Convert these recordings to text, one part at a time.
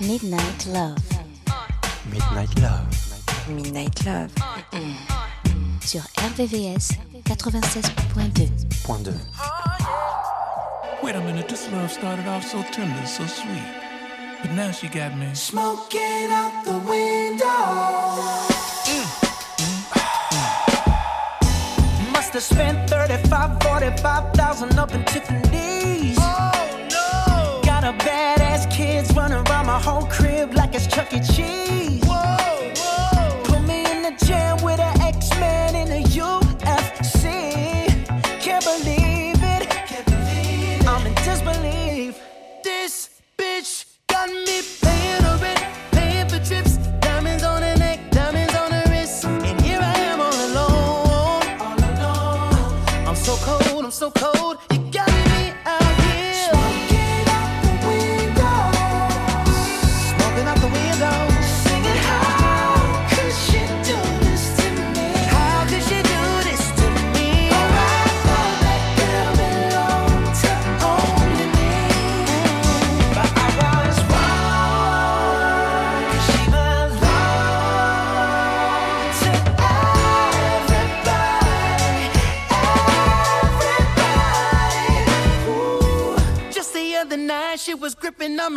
Midnight Love. Midnight Love. Midnight Love. Sur RVVS 96.2. Wait a minute, this love started off so tender, so sweet. But now she got me. Smoking out the window. to spend 35, 45,000 up in Tiffany's. Oh no! Got a badass kids running around my whole crib like it's Chuck E. Cheese.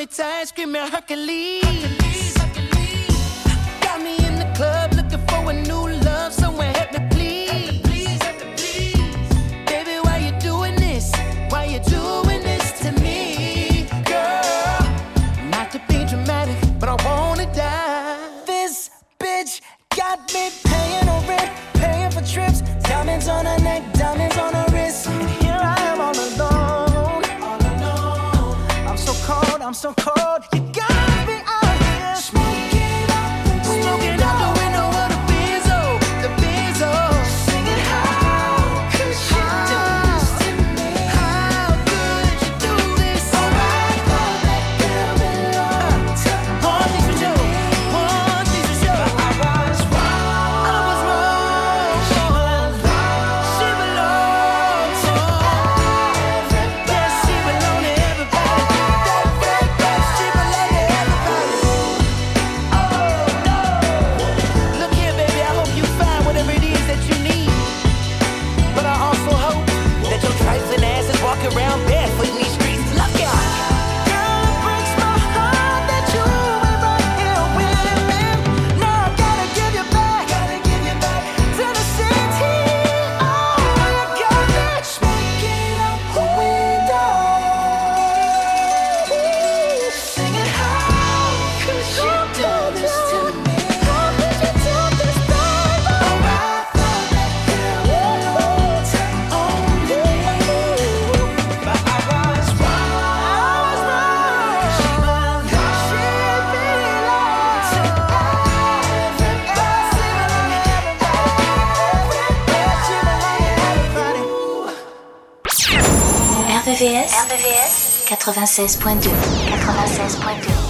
with ice Hercules. 96.2. 96.2.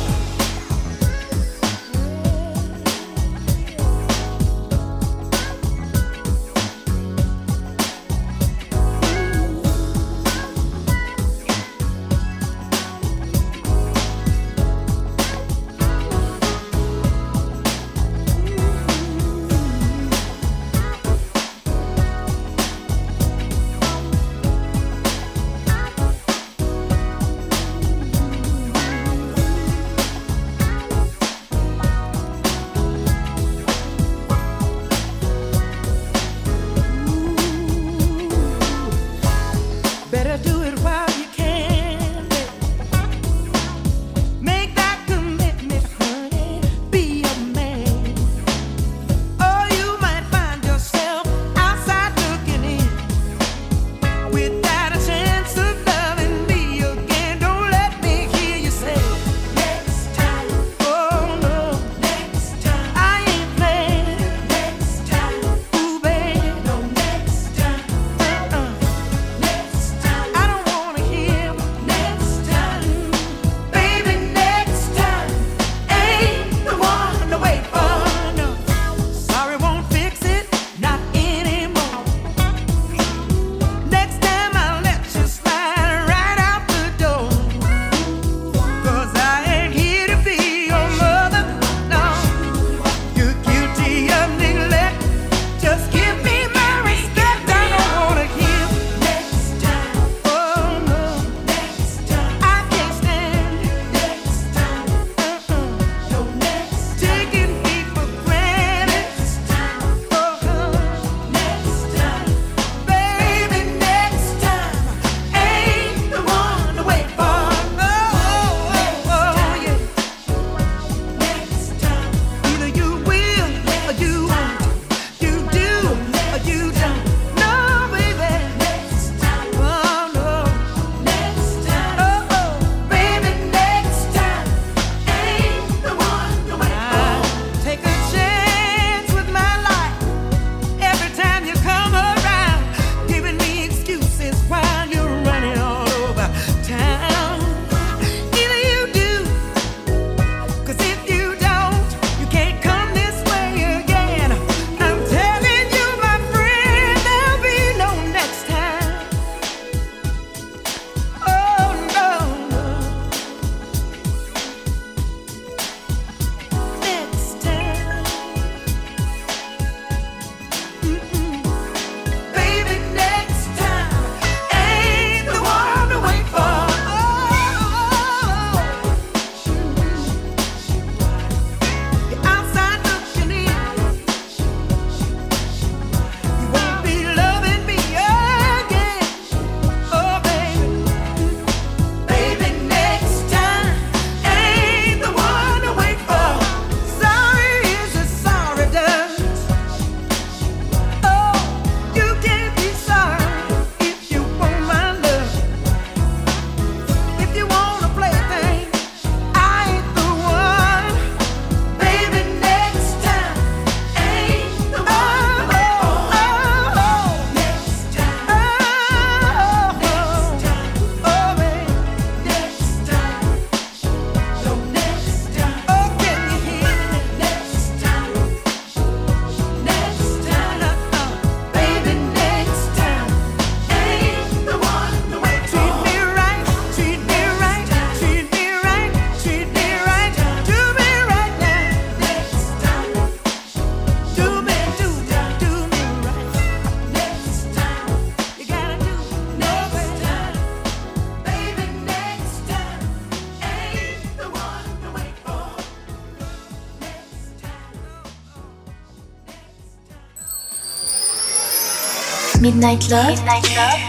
Midnight Love,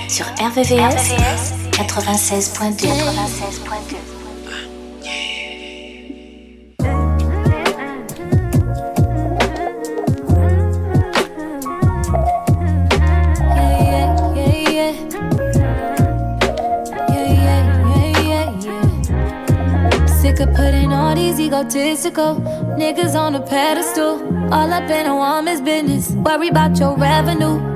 sur RVVS, 96.2. 96.2. egotistical. Niggas on a pedestal, all up in a woman's business. Worry about your revenue.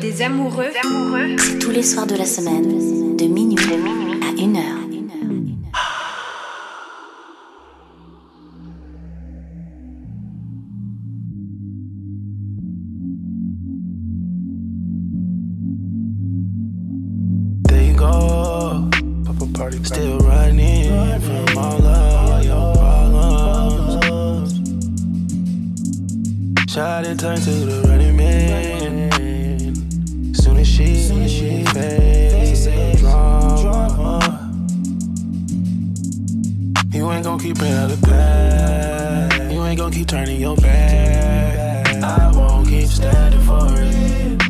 des amoureux, c'est tous les soirs de la semaine, de minuit, à une heure. Gon' keep it of past. You ain't gon' keep turning your back. I won't keep standing for it.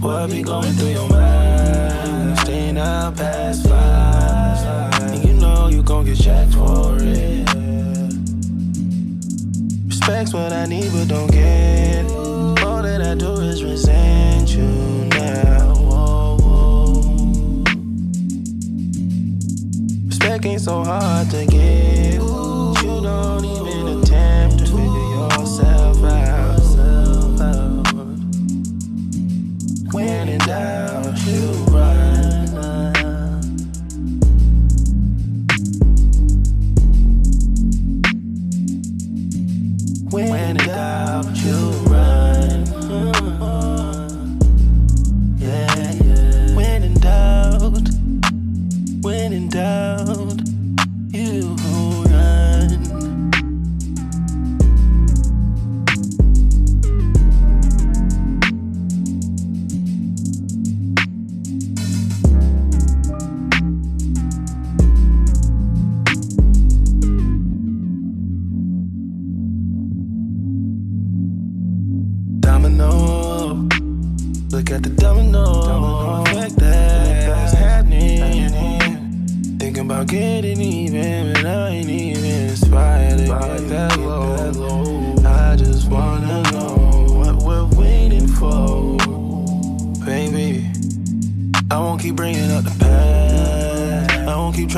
What be going through your mind? Staying out past five. And you know you gon' get checked for it. Respect's what I need, but don't get. All that I do is resent ain't so hard to get. You don't even attempt to figure yourself out. When in doubt, you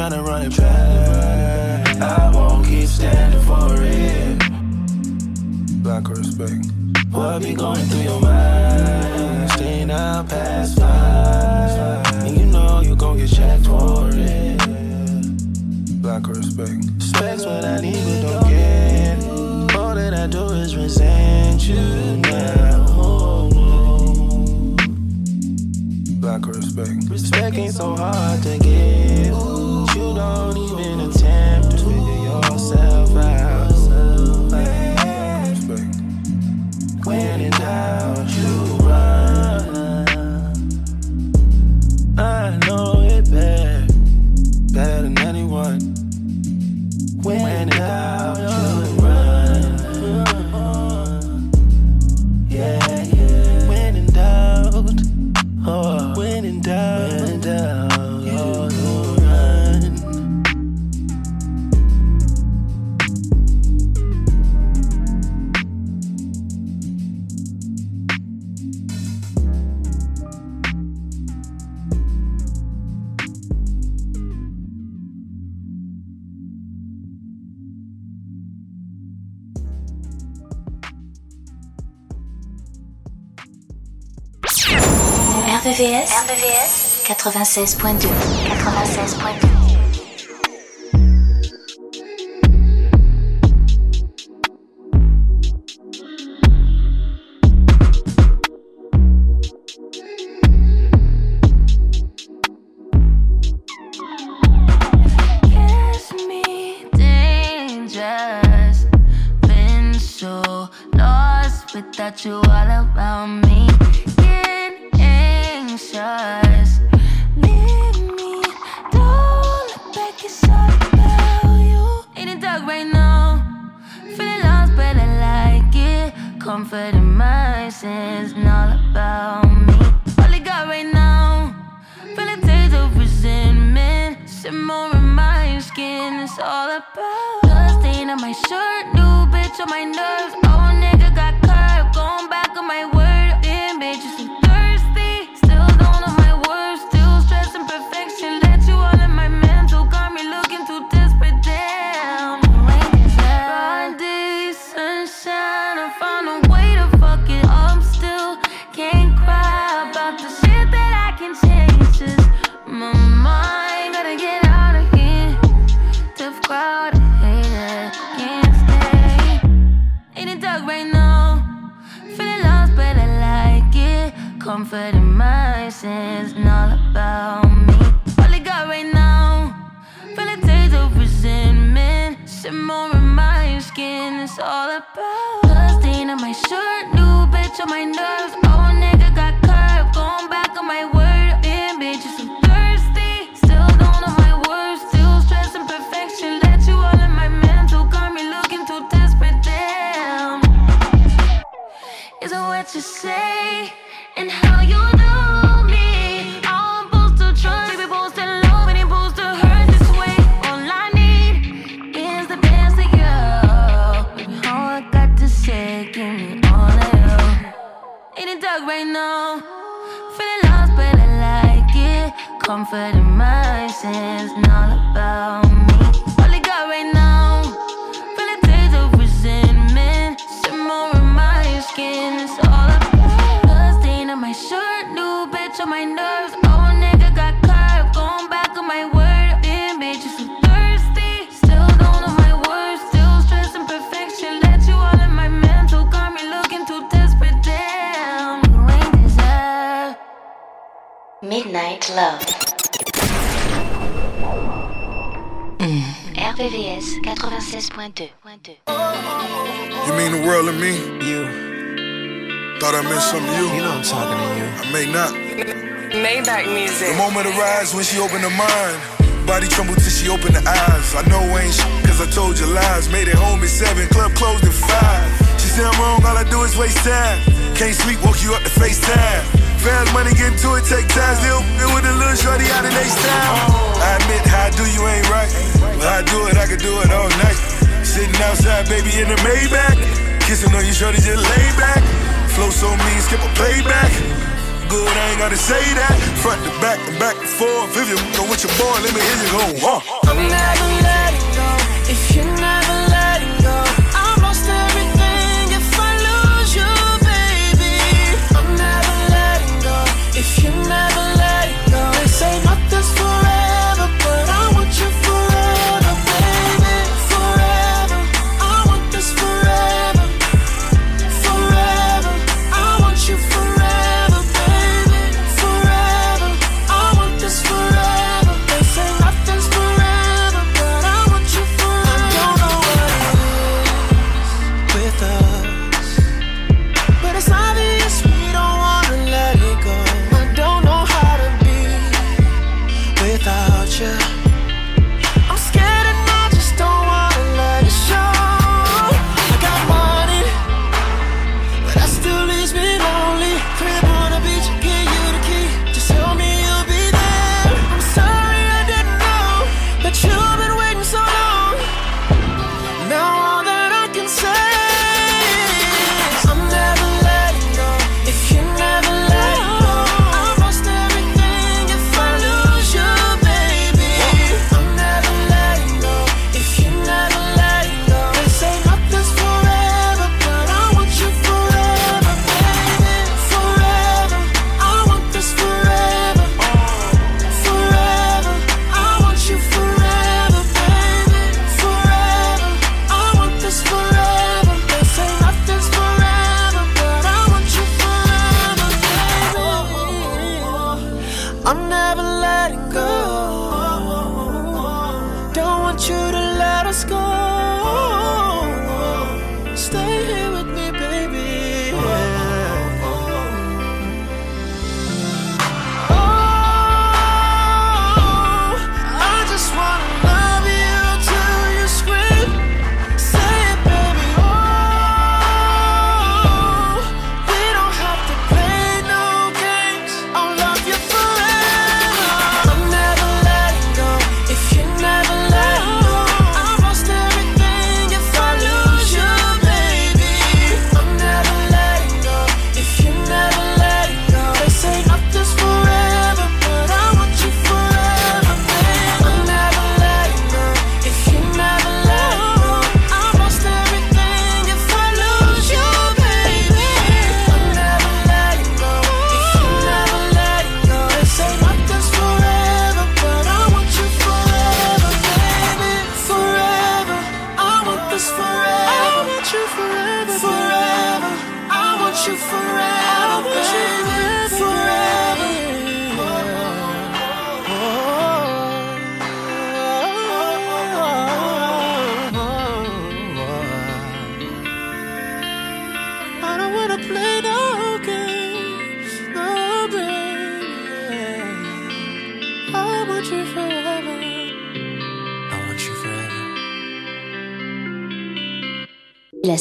trying to run it back. I won't keep standing for it. Lack of respect. What be going through your mind? Staying out past five. And you know you gon' get checked for it. Lack of respect. Respect's what I need, but don't get. All that I do is resent you now. Lack of respect. Respect ain't so hard to get. Don't even attempt to figure yourself out. 96.2 96.2 on my shirt. New bitch on my nerves. Midnight Love. Mm. RVVS 96.2. You mean the world to me? You, Thought I meant something to you. you know I'm talking to you. I may not. Maybach music. The moment arrives when she opened her mind. Body trembled till she opened her eyes. I know ain't sh- cause I told you lies. Made it home at seven, club closed at five. She said I'm wrong, all I do is waste time. Can't sleep, woke you up to FaceTime. Fast money, get into it, take time. Still f***ing with a little shorty out in H-Town. I admit how I do you ain't right. But I do it, I could do it all night. Sitting outside, baby, in the Maybach. Kissing on you, shorty, just lay back. Flow so mean, skip a playback. Good, I ain't gotta say that. Front to back and back and forth. If you go with your boy, let me hear you go. Uh. I'm never letting go. If you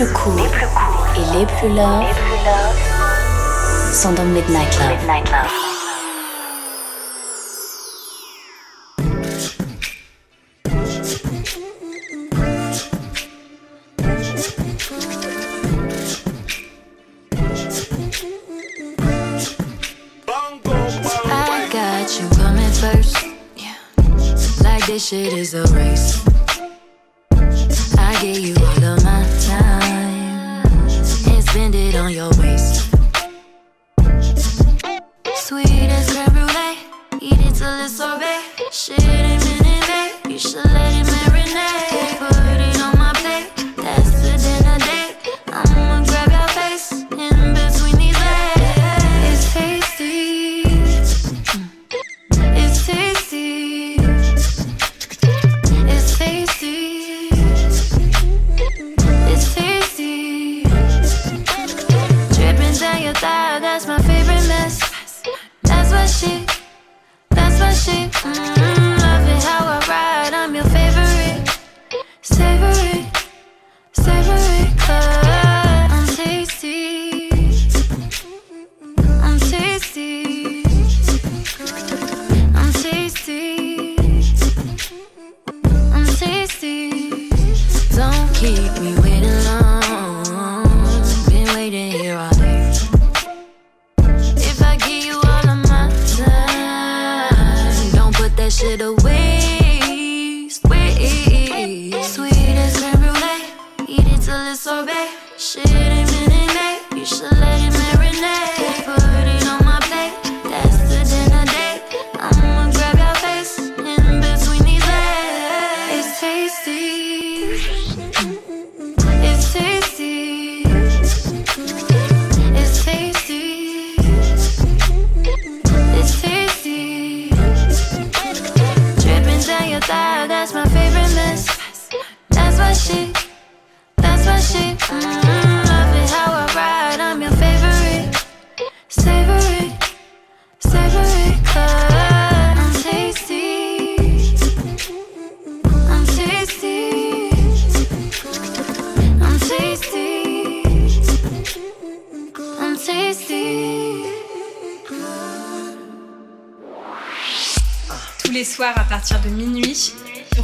Les plus courts cool et les plus longs sont dans Midnight Love. Midnight Love. shit is a race.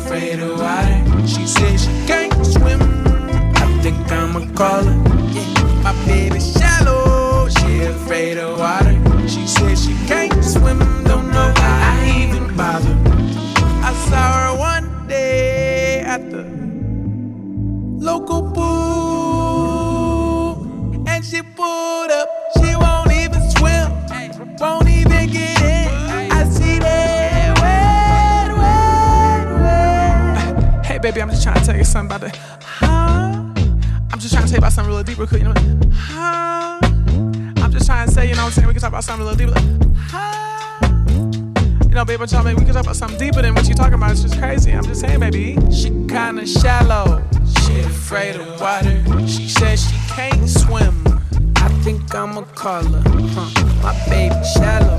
afraid of water. She said she can't swim. I think I'ma call her. Yeah, my baby shallow. She afraid of water. something about. Huh? I'm just trying to tell you about something real deep, real quick. You know, huh? I'm just trying to say, you know what I'm saying? We can talk about something real deep. Like, huh? You know, baby, tell me maybe we can talk about something deeper than what you're talking about. It's just crazy. I'm just saying, baby. She kinda shallow. She afraid of water. She says she can't swim. I think I'ma call her. Huh. My baby shallow.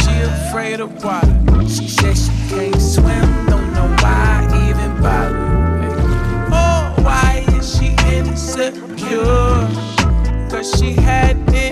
She afraid of water. She says she can't swim. Don't know why I even bother insecure. Cause she had it.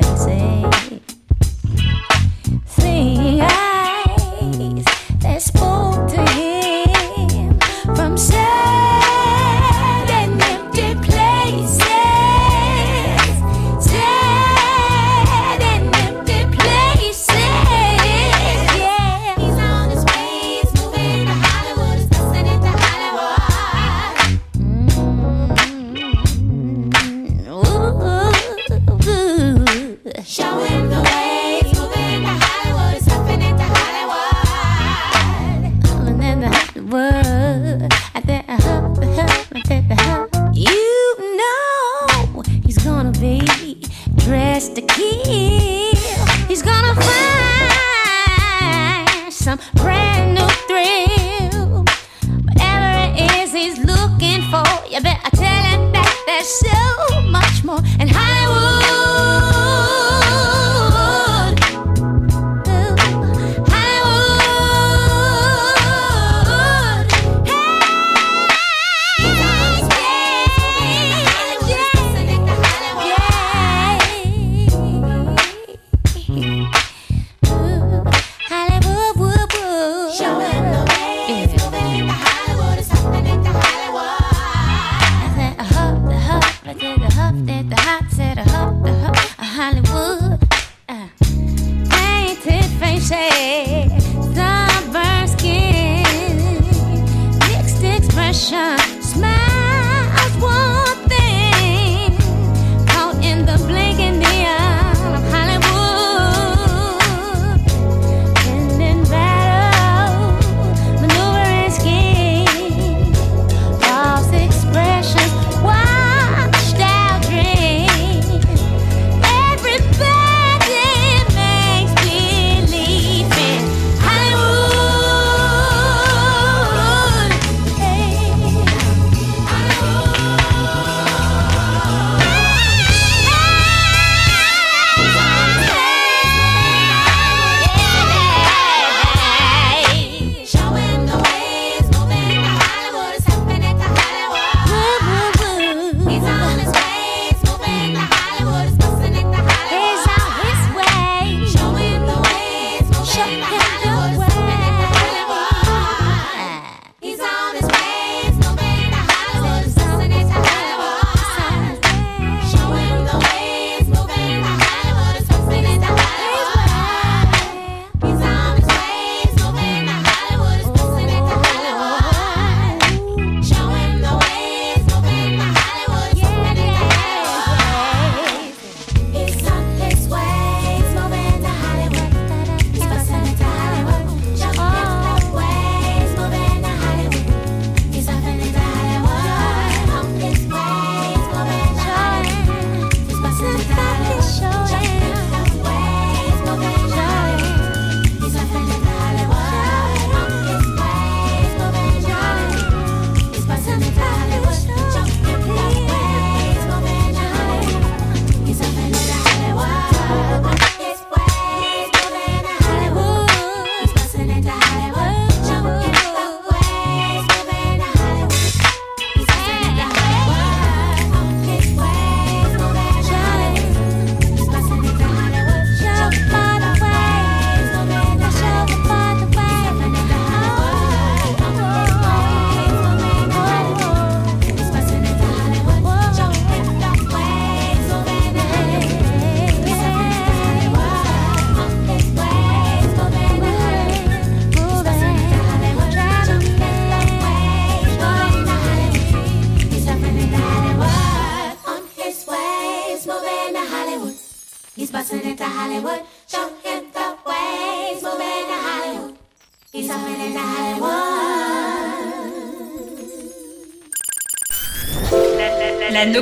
place.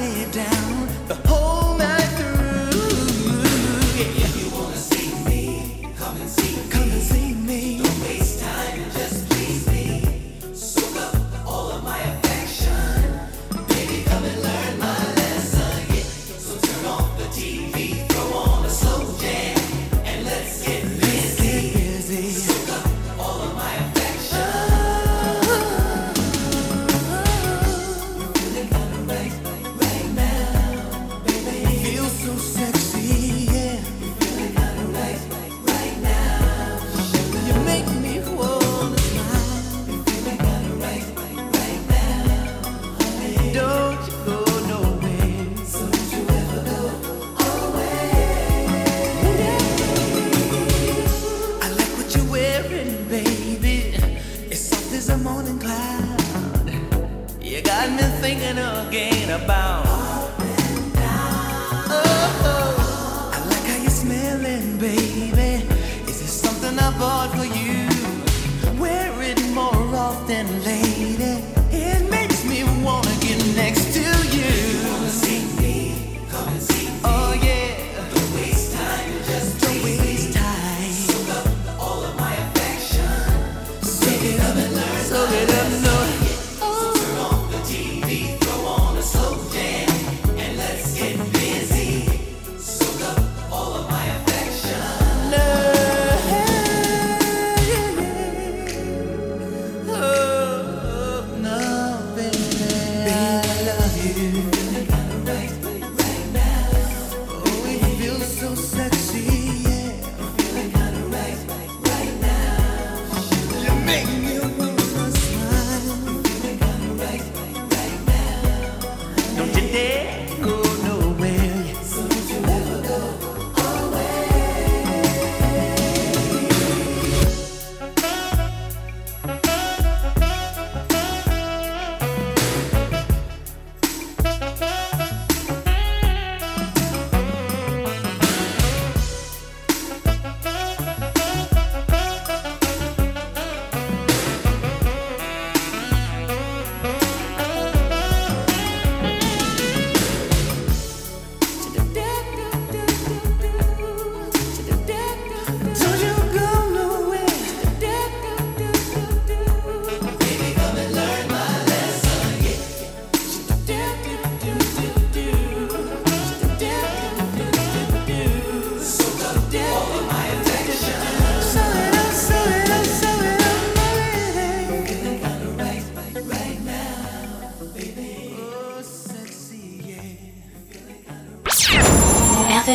it down.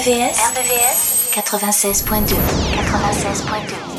Yeah. RVVS 96.2 96.2